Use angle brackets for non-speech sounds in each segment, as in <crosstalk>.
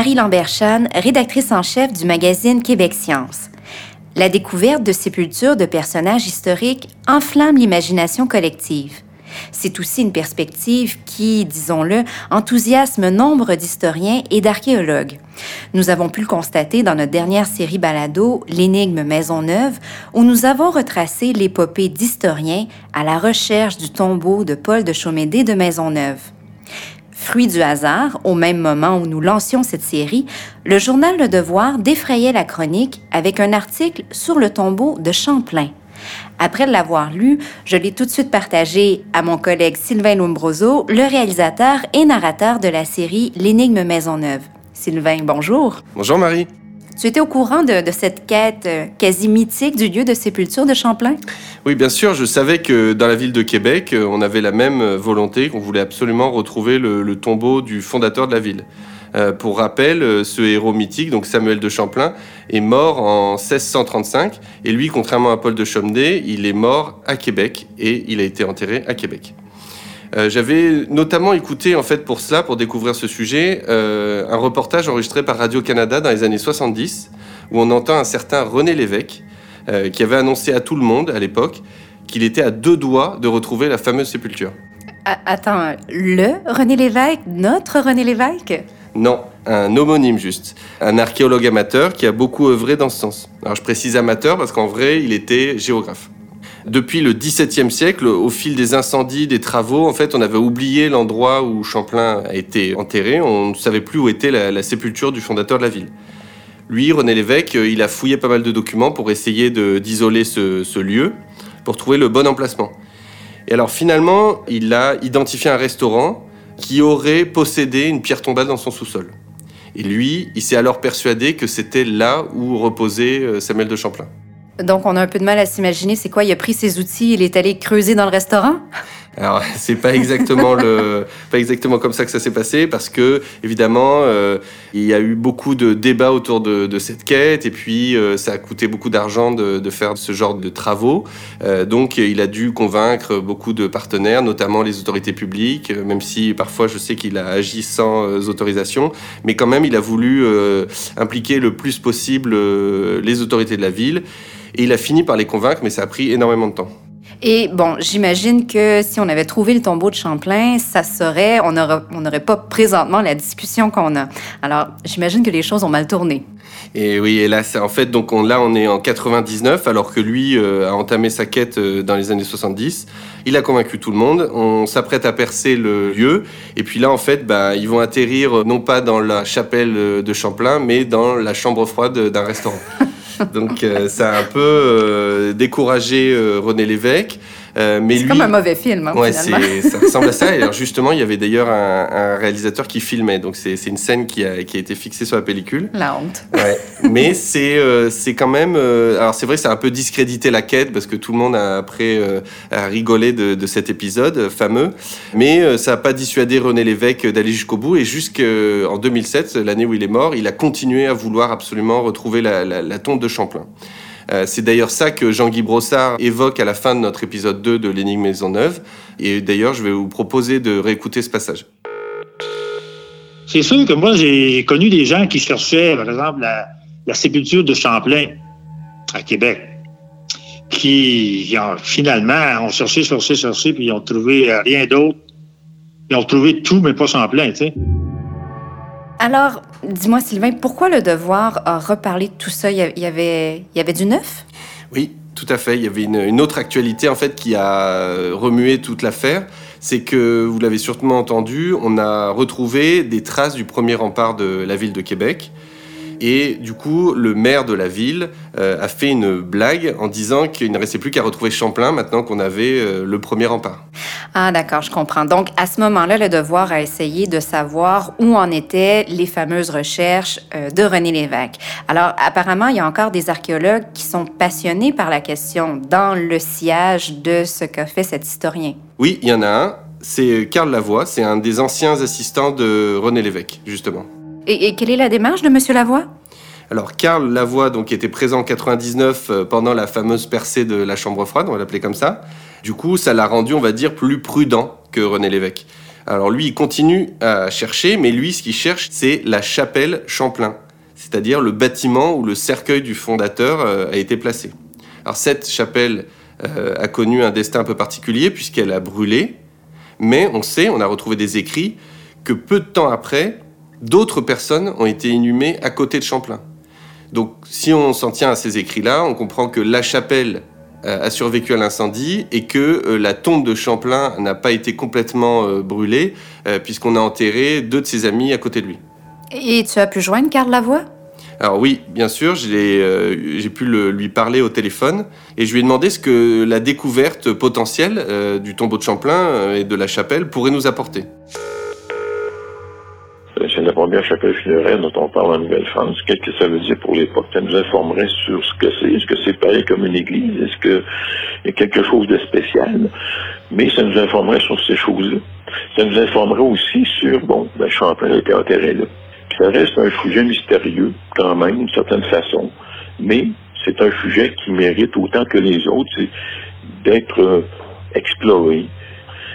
Marie Lambert-Chan, rédactrice en chef du magazine Québec Science. La découverte de sépultures de personnages historiques enflamme l'imagination collective. C'est aussi une perspective qui, disons-le, enthousiasme nombre d'historiens et d'archéologues. Nous avons pu le constater dans notre dernière série balado, L'énigme Maisonneuve, où nous avons retracé l'épopée d'historiens à la recherche du tombeau de Paul de Chaumédé de Maisonneuve. Fruit du hasard, au même moment où nous lancions cette série, le journal Le Devoir défrayait la chronique avec un article sur le tombeau de Champlain. Après l'avoir lu, je l'ai tout de suite partagé à mon collègue Sylvain Lombroso, le réalisateur et narrateur de la série L'énigme Maisonneuve. Sylvain, bonjour. Bonjour Marie. Tu étais au courant de, cette quête euh, quasi mythique du lieu de sépulture de Champlain? Oui, bien sûr. Je savais que dans la ville de Québec, euh, on avait la même euh, volonté, qu'on voulait absolument retrouver le, tombeau du fondateur de la ville. pour rappel, ce héros mythique, donc Samuel de Champlain, est mort en 1635. Et lui, contrairement à Paul de Chaumeday, il est mort à Québec et il a été enterré à Québec. Euh, j'avais notamment écouté, en fait, pour cela, pour découvrir ce sujet, euh, un reportage enregistré par Radio-Canada dans les années 70, où on entend un certain René Lévesque, euh, qui avait annoncé à tout le monde, à l'époque, qu'il était à deux doigts de retrouver la fameuse sépulture. Attends, le René Lévesque Notre René Lévesque? Non, un homonyme juste. Un archéologue amateur qui a beaucoup œuvré dans ce sens. Alors je précise amateur parce qu'en vrai, il était géographe. Depuis le XVIIe siècle, au fil des incendies, des travaux, en fait, on avait oublié l'endroit où Champlain a été enterré. On ne savait plus où était la, sépulture du fondateur de la ville. Lui, René Lévesque, euh, il a fouillé pas mal de documents pour essayer d'isoler ce, ce lieu, pour trouver le bon emplacement. Et alors finalement, il a identifié un restaurant qui aurait possédé une pierre tombale dans son sous-sol. Et lui, il s'est alors persuadé que c'était là où reposait euh, Samuel de Champlain. Donc, on a un peu de mal à s'imaginer, c'est quoi? Il a pris ses outils, il est allé creuser dans le restaurant? Alors, <laughs> c'est pas exactement le, pas exactement comme ça que ça s'est passé, parce que évidemment, euh, il y a eu beaucoup de débats autour de, cette quête, et puis euh, ça a coûté beaucoup d'argent de, faire ce genre de travaux. Euh, donc, il a dû convaincre beaucoup de partenaires, notamment les autorités publiques, même si parfois je sais qu'il a agi sans autorisation, mais quand même, il a voulu impliquer le plus possible les autorités de la ville. Et il a fini par les convaincre, mais ça a pris énormément de temps. Et bon, j'imagine que si on avait trouvé le tombeau de Champlain, ça serait, on n'aurait pas présentement la discussion qu'on a. Alors, j'imagine que les choses ont mal tourné. Et oui, et là, en fait, donc on, là, on est en 99, alors que lui euh, a entamé sa quête euh, dans les années 70. Il a convaincu tout le monde. On s'apprête à percer le lieu. Et puis là, en fait, bah, ils vont atterrir euh, non pas dans la chapelle de Champlain, mais dans la chambre froide d'un restaurant. <laughs> Donc euh, ça a un peu euh, découragé euh, René Lévesque. Euh, c'est comme un mauvais film. Hein, ouais, ça ressemble à ça. Et alors <laughs> justement, il y avait d'ailleurs un, réalisateur qui filmait. Donc c'est une scène qui a, qui a, été fixée sur la pellicule. La honte. Ouais. <laughs> Mais c'est euh, c'est quand même. Euh, alors c'est vrai, ça a un peu discrédité la quête parce que tout le monde a après a rigolé de, de, cet épisode fameux. Mais ça n'a pas dissuadé René Lévesque d'aller jusqu'au bout. Et jusqu'en 2007, l'année où il est mort, il a continué à vouloir absolument retrouver la, la, la tombe de Champlain. Euh, c'est d'ailleurs ça que Jean-Guy Brossard évoque à la fin de notre épisode 2 de l'énigme Maisonneuve. Et d'ailleurs, je vais vous proposer de réécouter ce passage. C'est sûr que moi, j'ai connu des gens qui cherchaient, par exemple, la, sépulture de Champlain à Québec, qui finalement ont cherché, cherché, cherché, puis ils ont trouvé rien d'autre. Ils ont trouvé tout, mais pas Champlain, tu sais. Alors, dis-moi, Sylvain, pourquoi le devoir a reparlé de tout ça? Il y avait, il y avait du neuf? Oui, tout à fait. Il y avait une, autre actualité, en fait, qui a remué toute l'affaire. C'est que, vous l'avez sûrement entendu, on a retrouvé des traces du premier rempart de la ville de Québec. Et du coup, le maire de la ville euh, a fait une blague en disant qu'il ne restait plus qu'à retrouver Champlain maintenant qu'on avait euh, le premier rempart. Ah d'accord, je comprends. Donc à ce moment-là, le devoir a essayé de savoir où en étaient les fameuses recherches euh, de René Lévesque. Alors apparemment, il y a encore des archéologues qui sont passionnés par la question dans le sillage de ce qu'a fait cet historien. Oui, il y en a un. C'est Karl Lavoie, c'est un des anciens assistants de René Lévesque, justement. Et, quelle est la démarche de Monsieur Lavoie? Alors, Karl Lavoie, donc, était présent en 99 euh, pendant la fameuse percée de la chambre froide, on va l'appeler comme ça. Du coup, ça l'a rendu, on va dire, plus prudent que René Lévesque. Alors lui, il continue à chercher, mais lui, ce qu'il cherche, c'est la chapelle Champlain, c'est-à-dire le bâtiment où le cercueil du fondateur euh, a été placé. Alors cette chapelle euh, a connu un destin un peu particulier puisqu'elle a brûlé, mais on sait, on a retrouvé des écrits, que peu de temps après, d'autres personnes ont été inhumées à côté de Champlain. Donc si on s'en tient à ces écrits-là, on comprend que la chapelle euh, a survécu à l'incendie et que euh, la tombe de Champlain n'a pas été complètement euh, brûlée puisqu'on a enterré deux de ses amis à côté de lui. Et tu as pu joindre Karl Lavoie? Alors oui, bien sûr, j'ai pu lui parler au téléphone et je lui ai demandé ce que la découverte potentielle du tombeau de Champlain et de la chapelle pourrait nous apporter c'est la première chapelle funéraire dont on parle en Nouvelle-France. Qu'est-ce que ça veut dire pour l'époque? Ça nous informerait sur ce que c'est. Est-ce que c'est pareil comme une église? Est-ce qu'il y a quelque chose de spécial? Mais ça nous informerait sur ces choses-là. Ça nous informerait aussi sur, bon, ben, Champlain été enterré là. Ça reste un sujet mystérieux, quand même, d'une certaine façon. Mais c'est un sujet qui mérite autant que les autres, d'être euh, exploré.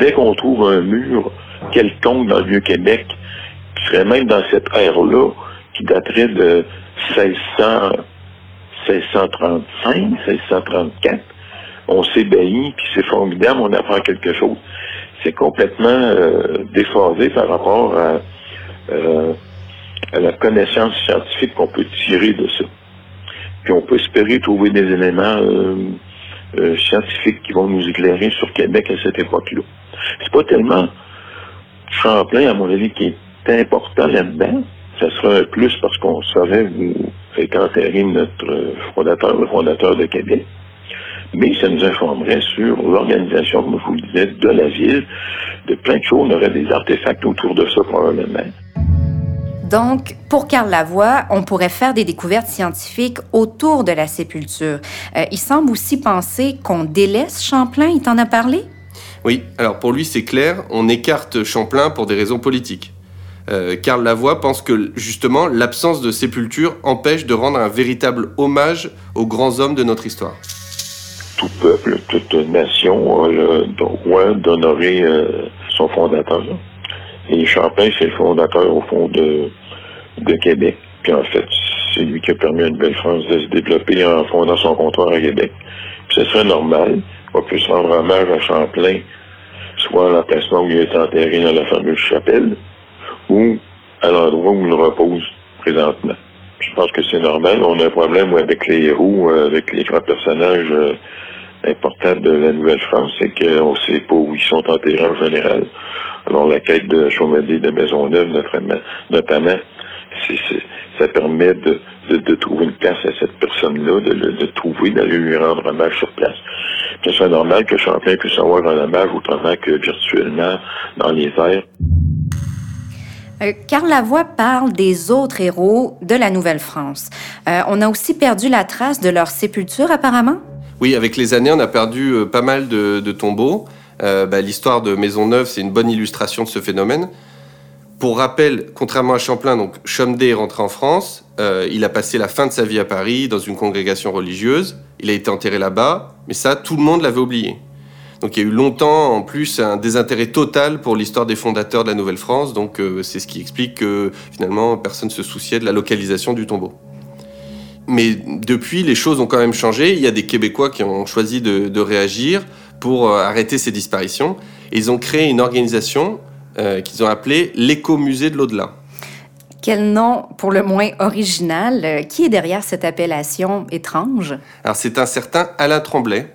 Dès qu'on trouve un mur quelconque dans le Vieux-Québec, qui serait même dans cette ère-là, qui daterait de 1600, 1635, 1634. On s'ébahit, puis c'est formidable, on apprend quelque chose. C'est complètement euh, déphasé par rapport à, euh, à la connaissance scientifique qu'on peut tirer de ça. Puis on peut espérer trouver des éléments euh, euh scientifiques qui vont nous éclairer sur Québec à cette époque-là. C'est pas tellement Champlain, à mon avis, qui est important là-dedans. Ça sera un plus parce qu'on saurait où est enterré notre fondateur, le fondateur de Québec. Mais ça nous informerait sur l'organisation, comme je vous le disais, de la ville, de plein de choses. On aurait des artefacts autour de ça probablement. Donc, pour Carl Lavoie, on pourrait faire des découvertes scientifiques autour de la sépulture. Euh, il semble aussi penser qu'on délaisse Champlain. Il t'en a parlé? Oui, alors pour lui, c'est clair, on écarte Champlain pour des raisons politiques. Euh, Karl Lavoie pense que justement l'absence de sépulture empêche de rendre un véritable hommage aux grands hommes de notre histoire. Tout peuple, toute nation a le droit d'honorer euh, son fondateur. Et Champlain, c'est le fondateur au fond de, de Québec. Puis en fait, c'est lui qui a permis à Nouvelle-France de se développer en fondant son comptoir à Québec. Puis ce serait normal qu'on puisse rendre hommage à Champlain, soit à l'emplacement où il est enterré dans la fameuse chapelle, ou à l'endroit où il repose présentement. Je pense que c'est normal. On a un problème avec les héros, euh, avec les grands personnages euh, importants de la Nouvelle-France, c'est qu'on ne sait pas où ils sont enterrés en général. Alors la quête de Chaumet de Maisonneuve, notamment, ça permet de, de, trouver une place à cette personne-là, de, de, trouver, d'aller lui rendre hommage sur place. C'est normal que Champlain puisse avoir un hommage autrement que virtuellement dans les airs. Euh, Karl Lavoie parle des autres héros de la Nouvelle-France. Euh, on a aussi perdu la trace de leur sépulture, apparemment? Oui, avec les années, on a perdu euh, pas mal de, tombeaux. Bah, l'histoire de Maisonneuve, c'est une bonne illustration de ce phénomène. Pour rappel, contrairement à Champlain, donc Chomedey est rentré en France. il a passé la fin de sa vie à Paris dans une congrégation religieuse. Il a été enterré là-bas, mais ça, tout le monde l'avait oublié. Donc il y a eu longtemps en plus un désintérêt total pour l'histoire des fondateurs de la Nouvelle-France. Donc euh, c'est ce qui explique que finalement personne ne se souciait de la localisation du tombeau. Mais depuis, les choses ont quand même changé. Il y a des Québécois qui ont choisi de, réagir pour euh, arrêter ces disparitions. Et ils ont créé une organisation euh, qu'ils ont appelée l'écomusée de l'au-delà. Quel nom pour le moins original. Qui est derrière cette appellation étrange? Alors c'est un certain Alain Tremblay,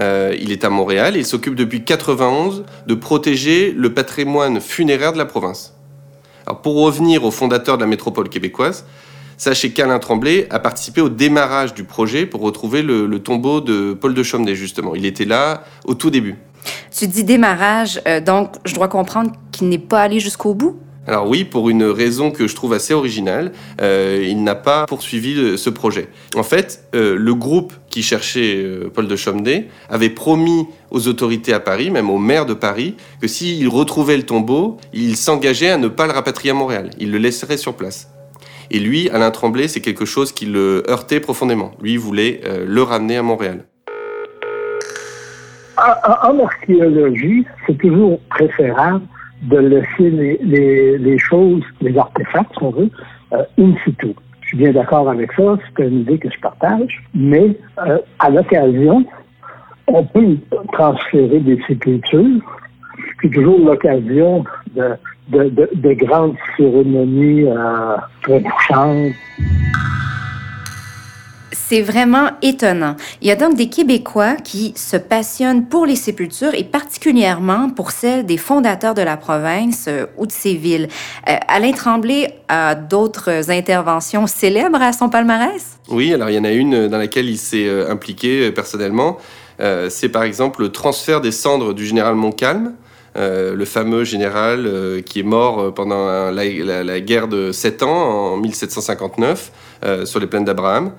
euh, il est à Montréal et il s'occupe depuis 91 de protéger le patrimoine funéraire de la province. Alors pour revenir au fondateur de la métropole québécoise, sachez qu'Alain Tremblay a participé au démarrage du projet pour retrouver le, tombeau de Paul de Chaumenet, justement. Il était là au tout début. Tu dis démarrage, euh, donc je dois comprendre qu'il n'est pas allé jusqu'au bout? Alors oui, pour une raison que je trouve assez originale, euh, il n'a pas poursuivi ce projet. En fait, euh, le groupe qui cherchait euh, Paul de Chomedey avait promis aux autorités à Paris, même au maire de Paris, que s'il retrouvait le tombeau, il s'engageait à ne pas le rapatrier à Montréal. Il le laisserait sur place. Et lui, Alain Tremblay, c'est quelque chose qui le heurtait profondément. Lui, voulait le ramener à Montréal. En archéologie, c'est toujours préférable de laisser les, choses, les artefacts, si on veut, euh, in situ. Je suis bien d'accord avec ça, c'est une idée que je partage, mais euh, à l'occasion, on peut transférer des sépultures, puis toujours l'occasion de, de, grandes cérémonies euh, très touchantes. C'est vraiment étonnant. Il y a donc des Québécois qui se passionnent pour les sépultures et particulièrement pour celles des fondateurs de la province euh, ou de ces villes. Euh, Alain Tremblay a d'autres interventions célèbres à son palmarès? Oui, alors il y en a une dans laquelle il s'est euh, impliqué personnellement. C'est par exemple le transfert des cendres du général Montcalm. le fameux général qui est mort pendant la, la, guerre de Sept ans en 1759 sur les plaines d'Abraham.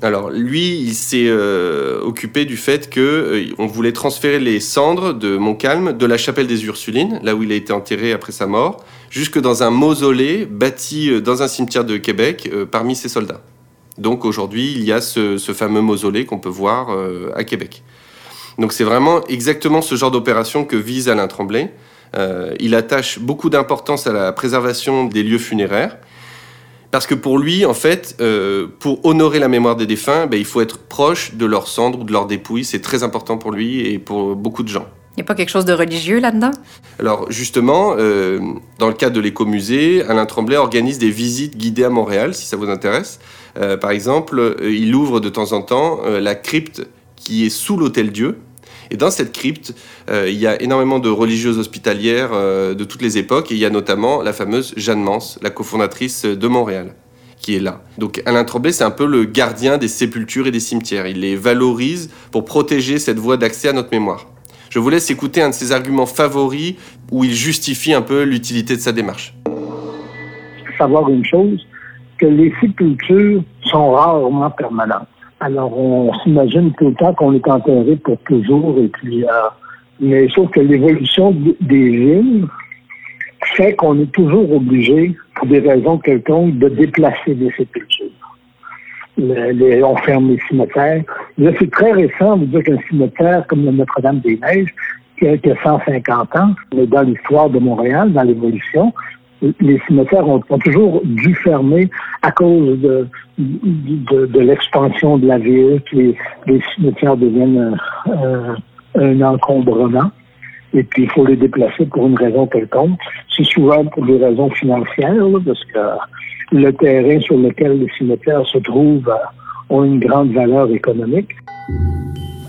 Alors lui, il s'est euh, occupé du fait que euh, on voulait transférer les cendres de Montcalm de la chapelle des Ursulines, là où il a été enterré après sa mort, jusque dans un mausolée bâti euh, dans un cimetière de Québec parmi ses soldats. Donc aujourd'hui, il y a ce, fameux mausolée qu'on peut voir à Québec. Donc c'est vraiment exactement ce genre d'opération que vise Alain Tremblay. il attache beaucoup d'importance à la préservation des lieux funéraires. Parce que pour lui, en fait, euh, pour honorer la mémoire des défunts, ben, il faut être proche de leurs cendres ou de leurs dépouilles. C'est très important pour lui et pour beaucoup de gens. Il n'y a pas quelque chose de religieux là-dedans? Alors justement, euh, dans le cadre de l'écomusée, Alain Tremblay organise des visites guidées à Montréal, si ça vous intéresse. Euh, par exemple, il ouvre de temps en temps la crypte qui est sous l'Hôtel Dieu, et dans cette crypte, euh, il y a énormément de religieuses hospitalières euh, de toutes les époques, et il y a notamment la fameuse Jeanne Mance, la cofondatrice de Montréal qui est là. Donc Alain Tremblay, c'est un peu le gardien des sépultures et des cimetières. Il les valorise pour protéger cette voie d'accès à notre mémoire. Je vous laisse écouter un de ses arguments favoris où il justifie un peu l'utilité de sa démarche. Savoir une chose, que les sépultures sont rarement permanentes. Alors, on s'imagine tout le temps qu'on est enterré pour toujours, et puis, euh, mais sauf que l'évolution des villes fait qu'on est toujours obligé, pour des raisons quelconques, de déplacer des sépultures. On ferme les cimetières. Là, c'est très récent de dire qu'un cimetière comme le Notre-Dame-des-Neiges, qui a 150 ans, mais dans l'histoire de Montréal, dans l'évolution, les cimetières ont, toujours dû fermer à cause de, l'expansion de la ville, que les, cimetières deviennent euh, un encombrement. Et puis, il faut les déplacer pour une raison quelconque. C'est souvent pour des raisons financières, parce que le terrain sur lequel les cimetières se trouvent euh, ont une grande valeur économique.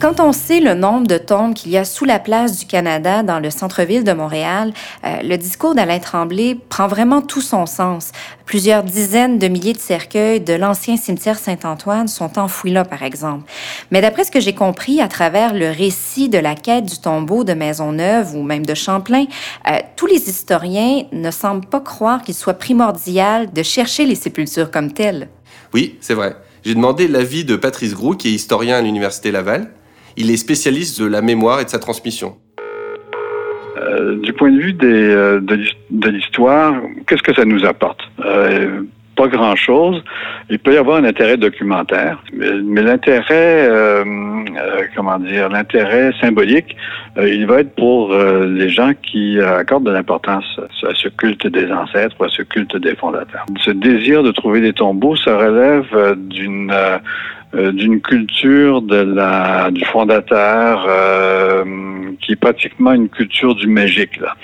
Quand on sait le nombre de tombes qu'il y a sous la place du Canada dans le centre-ville de Montréal, euh, le discours d'Alain Tremblay prend vraiment tout son sens. Plusieurs dizaines de milliers de cercueils de l'ancien cimetière Saint-Antoine sont enfouis là, par exemple. Mais d'après ce que j'ai compris à travers le récit de la quête du tombeau de Maisonneuve ou même de Champlain, euh, tous les historiens ne semblent pas croire qu'il soit primordial de chercher les sépultures comme telles. Oui, c'est vrai. J'ai demandé l'avis de Patrice Groux, qui est historien à l'Université Laval. Il est spécialiste de la mémoire et de sa transmission. Euh, du point de vue des, euh, de, l'histoire, qu'est-ce que ça nous apporte? Euh, Pas grand-chose. Il peut y avoir un intérêt documentaire, mais, l'intérêt, comment dire, l'intérêt symbolique, il va être pour les gens qui accordent de l'importance à ce culte des ancêtres ou à ce culte des fondateurs. Ce désir de trouver des tombeaux, ça relève d'une euh, d'une culture de la du fondateur euh, qui est pratiquement une culture du magique là.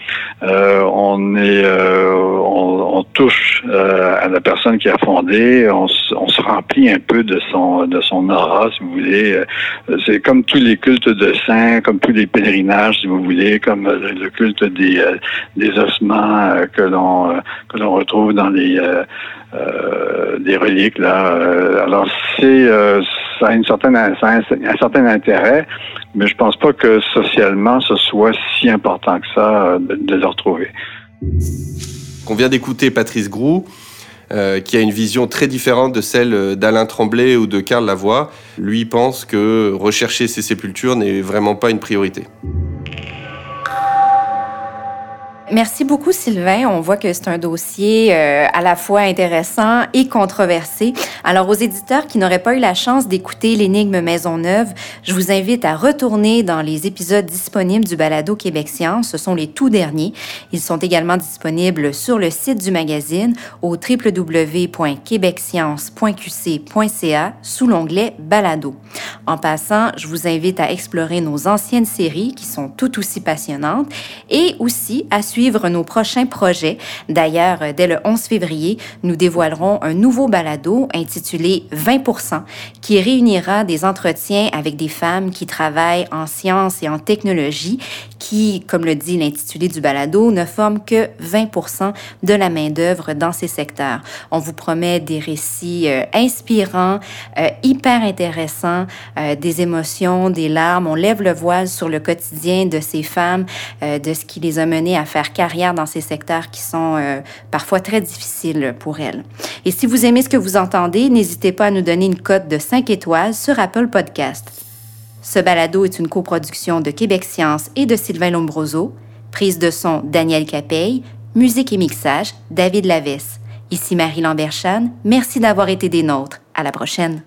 Euh, on est on, on, touche à la personne qui a fondé, on, on, se remplit un peu de son de son aura si vous voulez. C'est comme tous les cultes de saints, comme tous les pèlerinages si vous voulez, comme le culte des des ossements que l'on que l'on retrouve dans les euh, des reliques là. Euh, alors c'est euh, ça a une certaine un, certain intérêt, mais je pense pas que socialement ce soit si important que ça de, de le retrouver. On vient d'écouter Patrice Groux. qui a une vision très différente de celle d'Alain Tremblay ou de Karl Lavoie. Lui pense que rechercher ces sépultures n'est vraiment pas une priorité. Merci beaucoup, Sylvain. On voit que c'est un dossier euh, à la fois intéressant et controversé. Alors, aux éditeurs qui n'auraient pas eu la chance d'écouter l'énigme Maisonneuve, je vous invite à retourner dans les épisodes disponibles du balado Québec Science. Ce sont les tout derniers. Ils sont également disponibles sur le site du magazine au www.quebecscience.qc.ca sous l'onglet Balado. En passant, je vous invite à explorer nos anciennes séries qui sont tout aussi passionnantes et aussi à suivre nos prochains projets. D'ailleurs, dès le 11 février, nous dévoilerons un nouveau balado intitulé 20 qui réunira des entretiens avec des femmes qui travaillent en sciences et en technologie qui, comme le dit l'intitulé du balado, ne forment que 20% de la main-d'œuvre dans ces secteurs. On vous promet des récits euh, inspirants, euh, hyper intéressants, euh, des émotions, des larmes. On lève le voile sur le quotidien de ces femmes, de ce qui les a menées à faire carrière dans ces secteurs qui sont euh, parfois très difficiles pour elles. Et si vous aimez ce que vous entendez, n'hésitez pas à nous donner une cote de 5 étoiles sur Apple Podcast. Ce balado est une coproduction de Québec Science et de Sylvain Lombroso. Prise de son Daniel Capeille, musique et mixage David Lavesse. Ici Marie Lamberchan, merci d'avoir été des nôtres. À la prochaine.